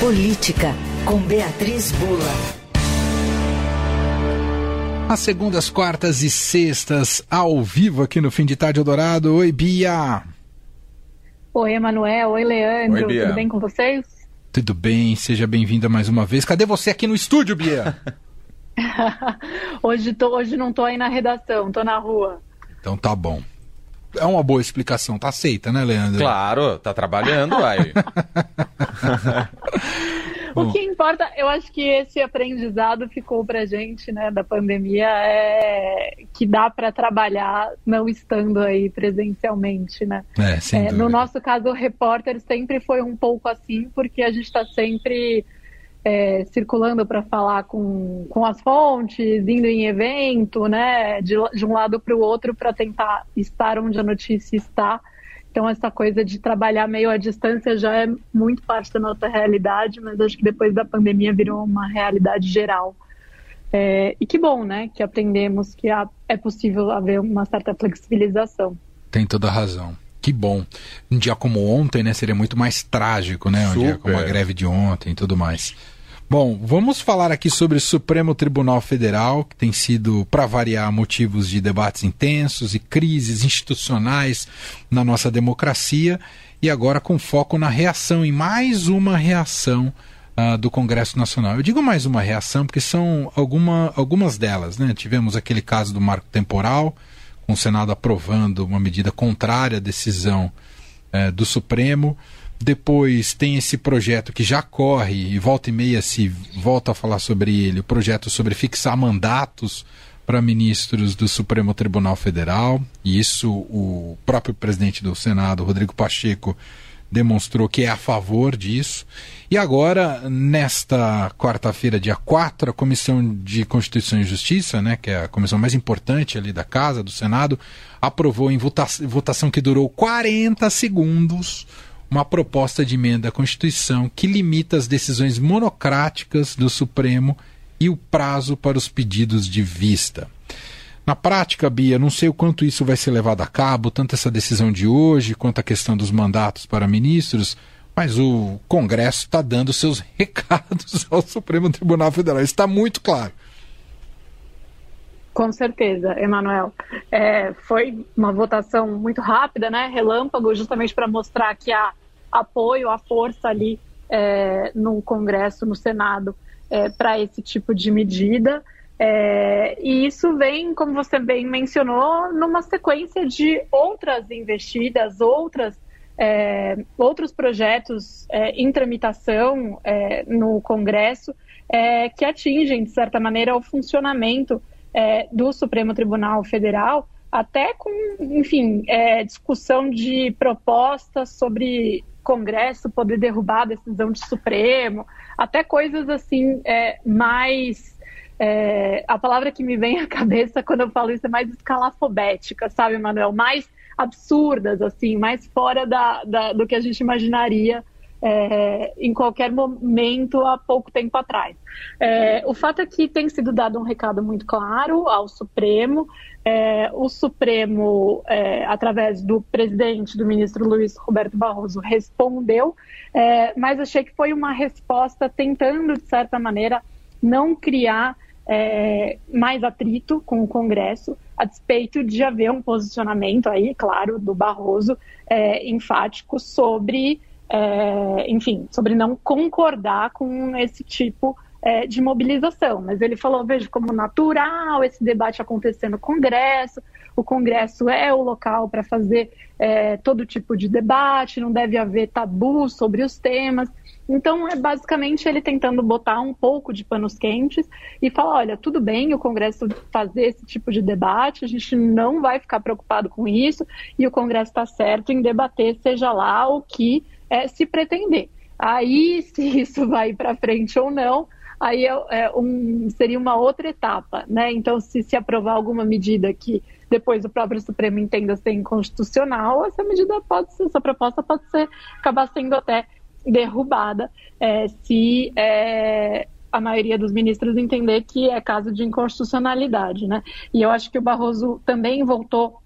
Política, com Beatriz Bula. Às segundas, quartas e sextas, ao vivo aqui no Fim de Tarde Eldorado. Oi, Bia. Oi, Emanuel. Oi, Leandro. Oi, Bia. Tudo bem com vocês? Tudo bem, seja bem-vinda mais uma vez. Cadê você aqui no estúdio, Bia? hoje, tô, hoje não tô aí na redação, tô na rua. Então tá bom. É uma boa explicação, tá aceita, né, Leandro? Claro, tá trabalhando, aí. o que importa, eu acho que esse aprendizado ficou pra gente, né, da pandemia, é que dá para trabalhar não estando aí presencialmente, né? É, sem é, no nosso caso, o repórter sempre foi um pouco assim, porque a gente está sempre é, circulando para falar com, com as fontes, indo em evento, né, de, de um lado para o outro para tentar estar onde a notícia está. Então, essa coisa de trabalhar meio à distância já é muito parte da nossa realidade, mas acho que depois da pandemia virou uma realidade geral. É, e que bom, né, que aprendemos que há, é possível haver uma certa flexibilização. Tem toda a razão. Que bom. Um dia como ontem, né, seria muito mais trágico, né? Um Super. dia como a greve de ontem e tudo mais. Bom, vamos falar aqui sobre o Supremo Tribunal Federal, que tem sido, para variar, motivos de debates intensos e crises institucionais na nossa democracia, e agora com foco na reação, em mais uma reação uh, do Congresso Nacional. Eu digo mais uma reação porque são alguma, algumas delas, né? Tivemos aquele caso do marco temporal, com o Senado aprovando uma medida contrária à decisão uh, do Supremo. Depois tem esse projeto que já corre e volta e meia se volta a falar sobre ele, o projeto sobre fixar mandatos para ministros do Supremo Tribunal Federal. E isso o próprio presidente do Senado, Rodrigo Pacheco, demonstrou que é a favor disso. E agora, nesta quarta-feira, dia 4, a Comissão de Constituição e Justiça, né, que é a comissão mais importante ali da Casa, do Senado, aprovou em votação que durou 40 segundos uma proposta de emenda à Constituição que limita as decisões monocráticas do Supremo e o prazo para os pedidos de vista. Na prática, Bia, não sei o quanto isso vai ser levado a cabo, tanto essa decisão de hoje quanto a questão dos mandatos para ministros, mas o Congresso está dando seus recados ao Supremo Tribunal Federal. Está muito claro. Com certeza, Emanuel. É, foi uma votação muito rápida, né? Relâmpago, justamente para mostrar que há apoio, há força ali é, no Congresso, no Senado, é, para esse tipo de medida. É, e isso vem, como você bem mencionou, numa sequência de outras investidas, outras, é, outros projetos é, em tramitação é, no Congresso que atingem, de certa maneira, o funcionamento do Supremo Tribunal Federal, até com, enfim, discussão de propostas sobre Congresso poder derrubar a decisão de Supremo, até coisas assim é, mais. É, a palavra que me vem à cabeça quando eu falo isso é mais escalafobética, sabe, Manuel? Mais absurdas, assim, mais fora da, da do que a gente imaginaria é, em qualquer momento há pouco tempo atrás. É, o fato é que tem sido dado um recado muito claro ao Supremo. É, o Supremo, é, através do presidente, do ministro Luiz Roberto Barroso, respondeu, é, mas achei que foi uma resposta tentando, de certa maneira, não criar é, mais atrito com o Congresso, a despeito de haver um posicionamento aí, claro, do Barroso, enfático sobre é, enfim, sobre não concordar com esse tipo é, de mobilização. Mas ele falou, veja como natural esse debate acontecer no Congresso, o Congresso é o local para fazer é, todo tipo de debate, não deve haver tabu sobre os temas. Então, é basicamente ele tentando botar um pouco de panos quentes e falar: olha, tudo bem o Congresso fazer esse tipo de debate, a gente não vai ficar preocupado com isso, e o Congresso está certo em debater, seja lá o que é, se pretender. Aí, se isso vai para frente ou não, aí é, é um, seria uma outra etapa, né? Então, se se aprovar alguma medida que depois o próprio Supremo entenda ser inconstitucional, essa medida pode ser, essa proposta pode ser acabar sendo até derrubada é, se é, a maioria dos ministros entender que é caso de inconstitucionalidade, né? E eu acho que o Barroso também voltou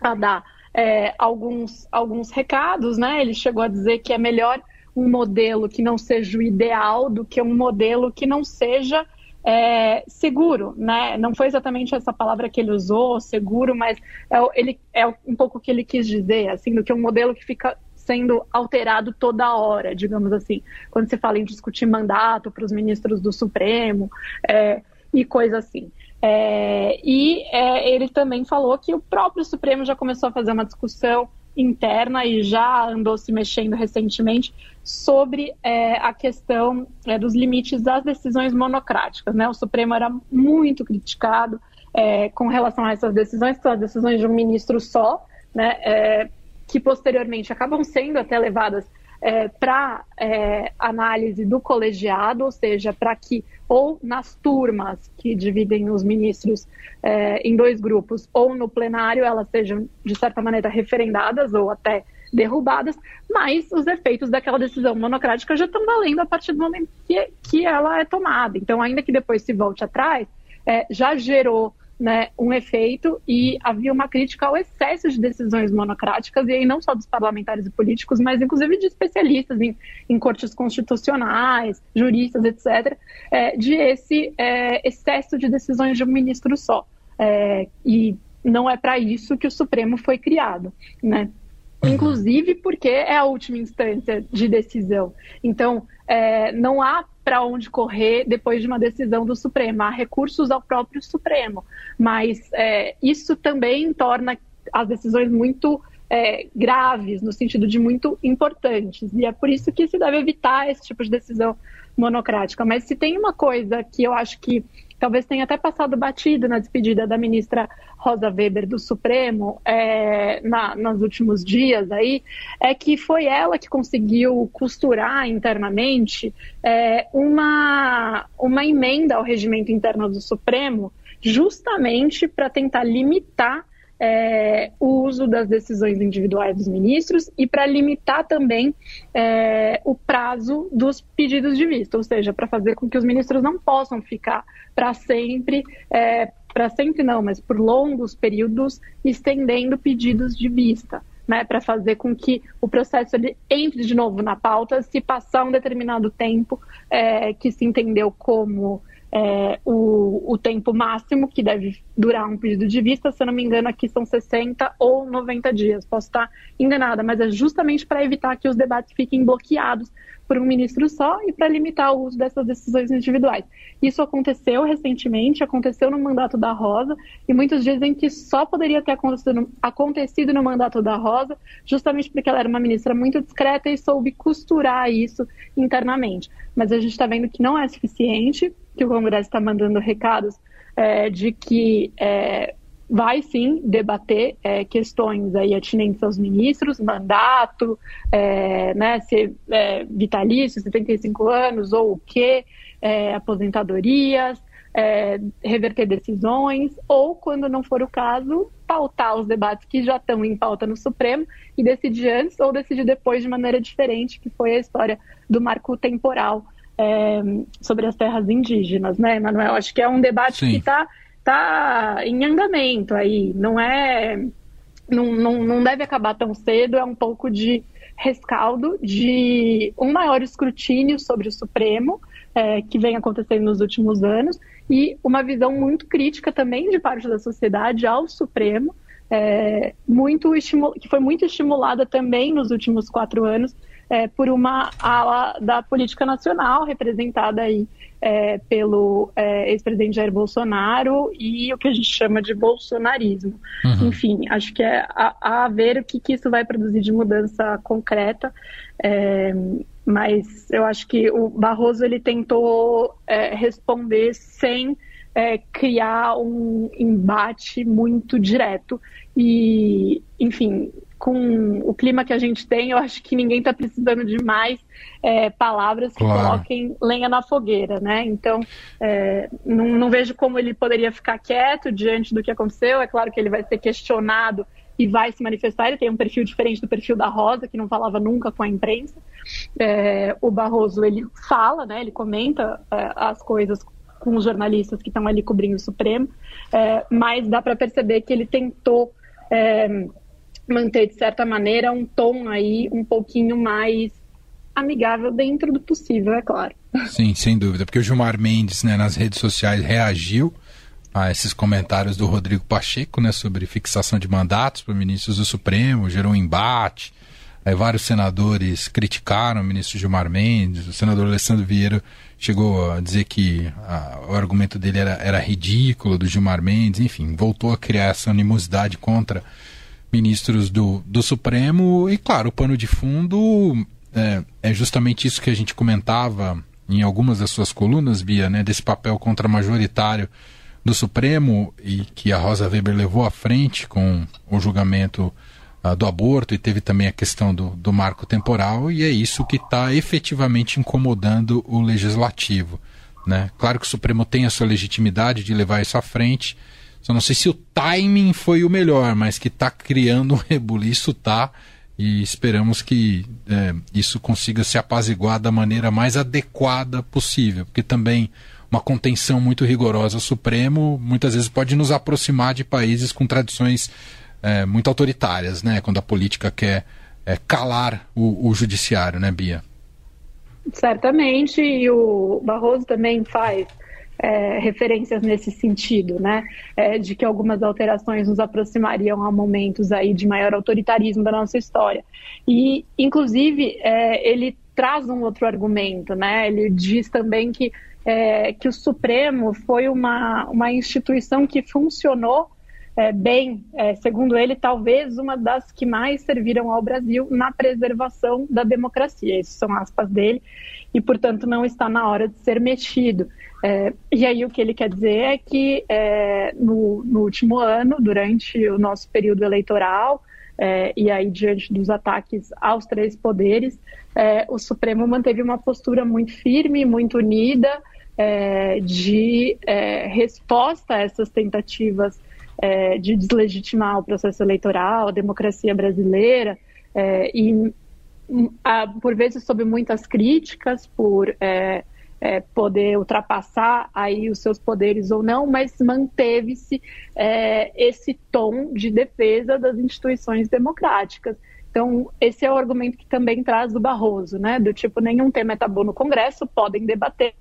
a dar é, alguns, alguns recados, né? Ele chegou a dizer que é melhor um modelo que não seja o ideal do que um modelo que não seja é, seguro, né? Não foi exatamente essa palavra que ele usou, seguro, mas é, ele, é um pouco o que ele quis dizer, assim, do que um modelo que fica sendo alterado toda hora, digamos assim. Quando se fala em discutir mandato para os ministros do Supremo é, e coisa assim. É, e é, ele também falou que o próprio Supremo já começou a fazer uma discussão interna e já andou se mexendo recentemente sobre é, a questão é, dos limites das decisões monocráticas. Né? O Supremo era muito criticado é, com relação a essas decisões, que são as decisões de um ministro só, né? É, que posteriormente acabam sendo até levadas é, para é, análise do colegiado, ou seja, para que ou nas turmas que dividem os ministros é, em dois grupos, ou no plenário elas sejam, de certa maneira, referendadas ou até derrubadas, mas os efeitos daquela decisão monocrática já estão valendo a partir do momento que, que ela é tomada. Então, ainda que depois se volte atrás, é, já gerou né, um efeito e havia uma crítica ao excesso de decisões monocráticas, e aí não só dos parlamentares e políticos, mas inclusive de especialistas em, em cortes constitucionais, juristas, etc., é, de esse é, excesso de decisões de um ministro só. É, e não é para isso que o Supremo foi criado, né? Uhum. Inclusive porque é a última instância de decisão. Então, é, não há para onde correr depois de uma decisão do Supremo. Há recursos ao próprio Supremo, mas é, isso também torna as decisões muito é, graves, no sentido de muito importantes. E é por isso que se deve evitar esse tipo de decisão monocrática. Mas se tem uma coisa que eu acho que talvez tenha até passado batido na despedida da ministra Rosa Weber do Supremo é, na, nos últimos dias aí, é que foi ela que conseguiu costurar internamente é, uma, uma emenda ao regimento interno do Supremo justamente para tentar limitar é, o uso das decisões individuais dos ministros e para limitar também é, o prazo dos pedidos de vista, ou seja, para fazer com que os ministros não possam ficar para sempre, é, para sempre não, mas por longos períodos, estendendo pedidos de vista. Né, para fazer com que o processo ele entre de novo na pauta se passar um determinado tempo é, que se entendeu como é, o, o, tempo máximo que deve durar um pedido de vista, se eu não me engano, aqui são 60 ou 90 dias. Posso estar enganada, mas é justamente para evitar que os debates fiquem bloqueados por um ministro só e para limitar o uso dessas decisões individuais. Isso aconteceu recentemente, aconteceu no mandato da Rosa, e muitos dizem que só poderia ter acontecido, acontecido no mandato da Rosa, justamente porque ela era uma ministra muito discreta e soube costurar isso internamente. Mas a gente está vendo que não é suficiente, que o Congresso está mandando recados é, de que é, vai sim debater é, questões aí atinentes aos ministros, mandato, é, né, se é, vitalício, 75 anos ou o que, é, aposentadorias, é, reverter decisões, ou, quando não for o caso, pautar os debates que já estão em pauta no Supremo e decidir antes ou decidir depois de maneira diferente, que foi a história do marco temporal é, sobre as terras indígenas, né, Manuel? Acho que é um debate Sim. que está tá em andamento aí, não é. Não, não, não deve acabar tão cedo, é um pouco de rescaldo de um maior escrutínio sobre o Supremo, é, que vem acontecendo nos últimos anos, e uma visão muito crítica também de parte da sociedade ao Supremo, é, muito que foi muito estimulada também nos últimos quatro anos é, por uma ala da política nacional, representada aí é, pelo é, ex-presidente Jair Bolsonaro e o que a gente chama de bolsonarismo. Uhum. Enfim, acho que é a, a ver o que, que, isso vai produzir de mudança concreta. É, mas eu acho que o Barroso ele tentou é, responder sem é, criar um embate muito direto e, enfim, com o clima que a gente tem, eu acho que ninguém está precisando de mais é, palavras que claro. coloquem lenha na fogueira, né? Então, é, não, não, vejo como ele poderia ficar quieto diante do que aconteceu. É claro que ele vai ser questionado e vai se manifestar. Ele tem um perfil diferente do perfil da Rosa, que não falava nunca com a imprensa. É, o Barroso, ele fala, né? Ele comenta é, as coisas com os jornalistas que estão ali cobrindo o Supremo, é, mas dá para perceber que ele tentou é, manter, de certa maneira, um tom aí um pouquinho mais amigável dentro do possível, é claro. Sim, sem dúvida, porque o Gilmar Mendes, né, nas redes sociais reagiu a esses comentários do Rodrigo Pacheco, né, sobre fixação de mandatos para ministros do Supremo, gerou um embate. Aí vários senadores criticaram o ministro Gilmar Mendes, o senador Alessandro Vieira chegou a dizer que a, o argumento dele era, era ridículo, do Gilmar Mendes, enfim, voltou a criar essa animosidade contra ministros do, do Supremo. E, claro, o pano de fundo é, é justamente isso que a gente comentava em algumas das suas colunas, Bia, né, desse papel contra-majoritário do Supremo e que a Rosa Weber levou à frente com o julgamento uh, do aborto e teve também a questão do, do marco temporal, e é isso que está efetivamente incomodando o legislativo. Né? Claro que o Supremo tem a sua legitimidade de levar isso à frente, só não sei se o timing foi o melhor, mas que está criando um rebuliço, tá. E esperamos que é, isso consiga se apaziguar da maneira mais adequada possível, porque também uma contenção muito rigorosa ao Supremo muitas vezes pode nos aproximar de países com tradições é, muito autoritárias, né? Quando a política quer é, calar o, o judiciário, né, Bia? Certamente, e o Barroso também faz é, referências nesse sentido, né? É, de que algumas alterações nos aproximariam a momentos aí de maior autoritarismo da nossa história. E, inclusive, é, ele traz um outro argumento, né? Ele diz também que, é, que o Supremo foi uma, uma instituição que funcionou é, bem, é, segundo ele, talvez uma das que mais serviram ao Brasil na preservação da democracia. Isso são aspas dele, e, portanto, não está na hora de ser mexido. É, e aí o que ele quer dizer é que é, no, no, último ano, durante o nosso período eleitoral, é, e aí diante dos ataques aos três poderes, é, o Supremo manteve uma postura muito firme, muito unida, de resposta a essas tentativas é, de deslegitimar o processo eleitoral, a democracia brasileira, é, e a, por vezes sob muitas críticas por é, é, poder ultrapassar aí os seus poderes ou não, mas manteve-se é, esse tom de defesa das instituições democráticas. Então, esse é o argumento que também traz do Barroso, né? Do tipo, nenhum tema é tabu no Congresso, podem debater,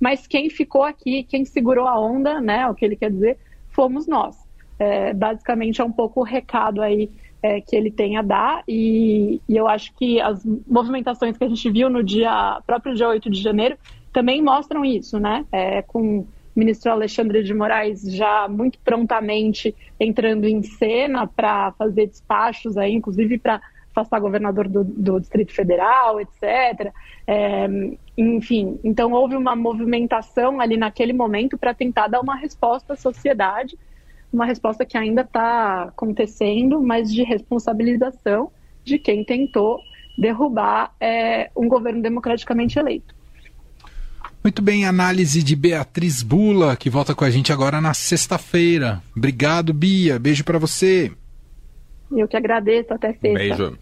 mas quem ficou aqui, quem segurou a onda, né? O que ele quer dizer, fomos nós. É, basicamente é um pouco o recado aí é, que ele tem a dar e, e, eu acho que as movimentações que a gente viu no dia próprio dia 8 de janeiro também mostram isso, né? É, com o ministro Alexandre de Moraes já muito prontamente entrando em cena para fazer despachos aí, inclusive para afastar governador do, do, Distrito Federal, etc. É, enfim, então houve uma movimentação ali naquele momento para tentar dar uma resposta à sociedade uma resposta que ainda está acontecendo, mas de responsabilização de quem tentou derrubar é, um governo democraticamente eleito. Muito bem, análise de Beatriz Bula, que volta com a gente agora na sexta-feira. Obrigado, Bia. Beijo para você. Eu que agradeço. Até sexta. Beijo.